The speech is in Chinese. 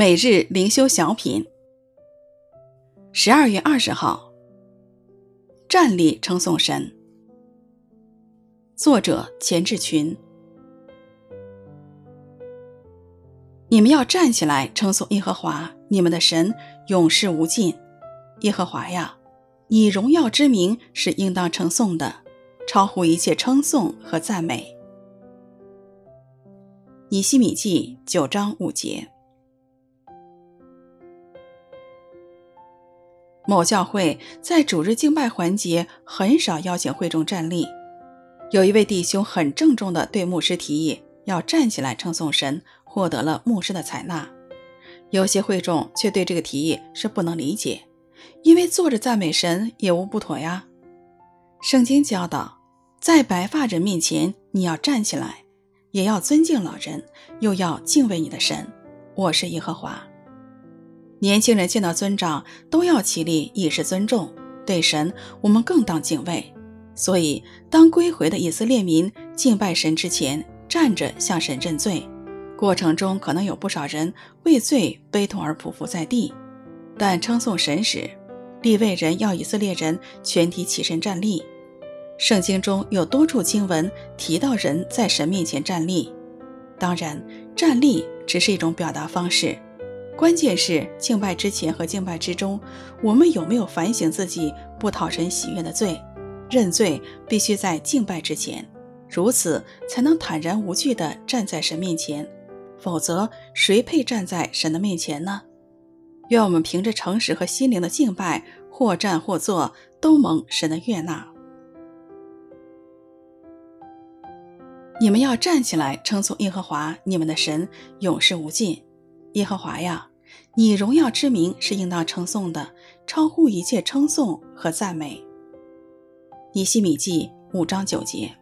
每日灵修小品，十二月二十号，站立称颂神。作者钱志群。你们要站起来称颂耶和华，你们的神永世无尽。耶和华呀，你荣耀之名是应当称颂的，超乎一切称颂和赞美。以西米记九章五节。某教会在主日敬拜环节很少邀请会众站立。有一位弟兄很郑重地对牧师提议要站起来称颂神，获得了牧师的采纳。有些会众却对这个提议是不能理解，因为坐着赞美神也无不妥呀。圣经教导，在白发人面前你要站起来，也要尊敬老人，又要敬畏你的神。我是耶和华。年轻人见到尊长都要起立，以示尊重。对神，我们更当敬畏。所以，当归回的以色列民敬拜神之前，站着向神认罪。过程中可能有不少人为罪悲痛而匍匐在地，但称颂神时，立位人要以色列人全体起身站立。圣经中有多处经文提到人在神面前站立。当然，站立只是一种表达方式。关键是敬拜之前和敬拜之中，我们有没有反省自己不讨神喜悦的罪？认罪必须在敬拜之前，如此才能坦然无惧地站在神面前。否则，谁配站在神的面前呢？愿我们凭着诚实和心灵的敬拜，或站或坐，都蒙神的悦纳。你们要站起来，称颂耶和华你们的神，永世无尽。耶和华呀！你荣耀之名是应当称颂的，超乎一切称颂和赞美。尼希米记五章九节。